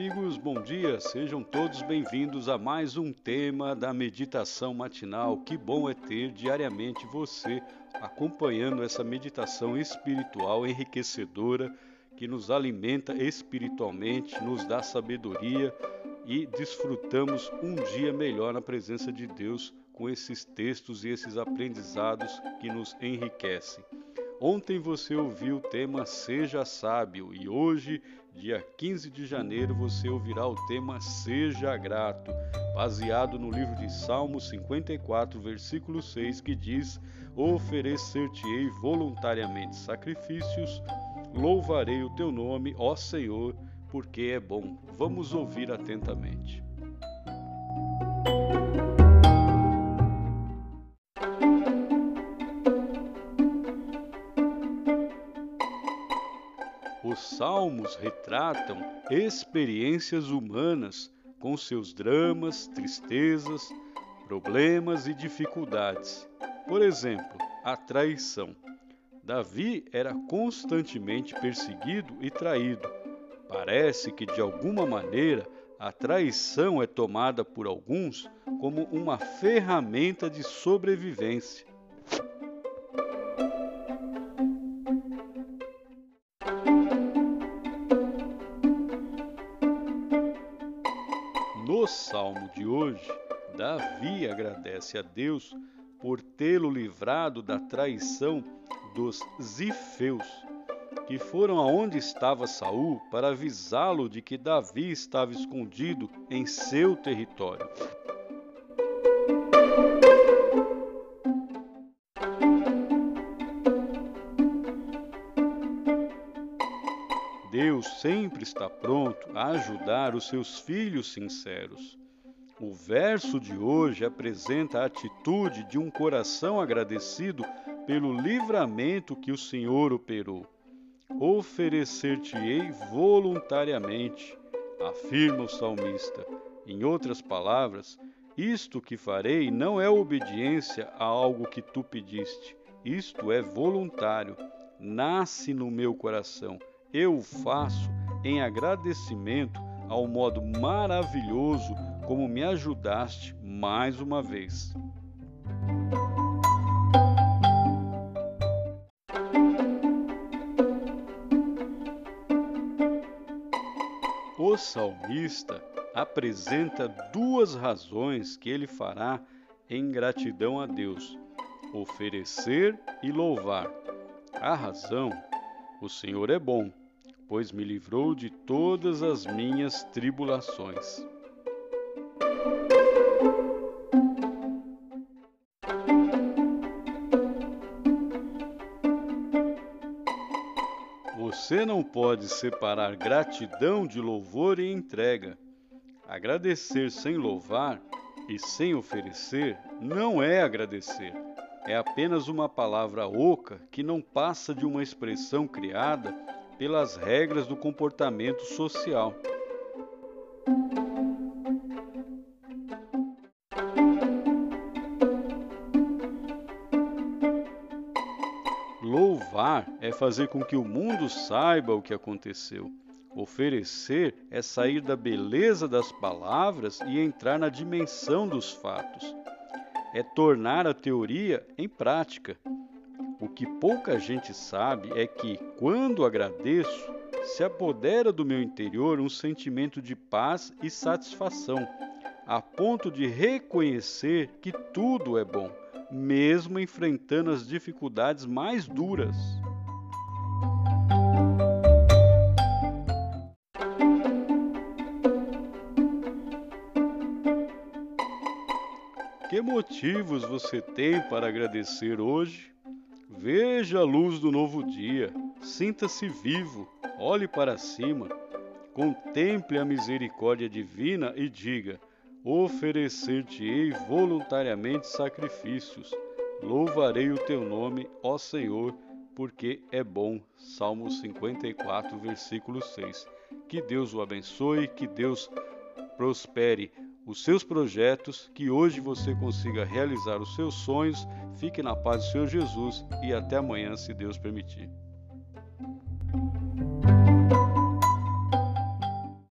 amigos, bom dia. Sejam todos bem-vindos a mais um tema da meditação matinal. Que bom é ter diariamente você acompanhando essa meditação espiritual enriquecedora que nos alimenta espiritualmente, nos dá sabedoria e desfrutamos um dia melhor na presença de Deus com esses textos e esses aprendizados que nos enriquecem. Ontem você ouviu o tema Seja Sábio e hoje, dia 15 de janeiro, você ouvirá o tema Seja Grato, baseado no livro de Salmos 54, versículo 6, que diz: Oferecer-te-ei voluntariamente sacrifícios, louvarei o teu nome, ó Senhor, porque é bom. Vamos ouvir atentamente. Os salmos retratam experiências humanas com seus dramas, tristezas, problemas e dificuldades. Por exemplo, a traição. Davi era constantemente perseguido e traído. Parece que, de alguma maneira, a traição é tomada por alguns como uma ferramenta de sobrevivência. No salmo de hoje, Davi agradece a Deus por tê-lo livrado da traição dos zifeus, que foram aonde estava Saul para avisá-lo de que Davi estava escondido em seu território. Sempre está pronto a ajudar os seus filhos sinceros. O verso de hoje apresenta a atitude de um coração agradecido pelo livramento que o Senhor operou. Oferecer-te-ei voluntariamente, afirma o salmista. Em outras palavras, isto que farei não é obediência a algo que tu pediste, isto é voluntário, nasce no meu coração eu o faço em agradecimento ao modo maravilhoso como me ajudaste mais uma vez. O salmista apresenta duas razões que ele fará em gratidão a Deus: oferecer e louvar. A razão, o Senhor é bom pois me livrou de todas as minhas tribulações. Você não pode separar gratidão de louvor e entrega. Agradecer sem louvar e sem oferecer não é agradecer. É apenas uma palavra oca que não passa de uma expressão criada pelas regras do comportamento social. Louvar é fazer com que o mundo saiba o que aconteceu. Oferecer é sair da beleza das palavras e entrar na dimensão dos fatos. É tornar a teoria em prática. O que pouca gente sabe é que, quando agradeço, se apodera do meu interior um sentimento de paz e satisfação, a ponto de reconhecer que tudo é bom, mesmo enfrentando as dificuldades mais duras. Que motivos você tem para agradecer hoje? Veja a luz do novo dia, sinta-se vivo, olhe para cima, contemple a misericórdia divina e diga: Oferecer-te-ei voluntariamente sacrifícios, louvarei o teu nome, ó Senhor, porque é bom. Salmo 54, versículo 6. Que Deus o abençoe, que Deus prospere os seus projetos, que hoje você consiga realizar os seus sonhos. Fique na paz do Senhor Jesus e até amanhã, se Deus permitir.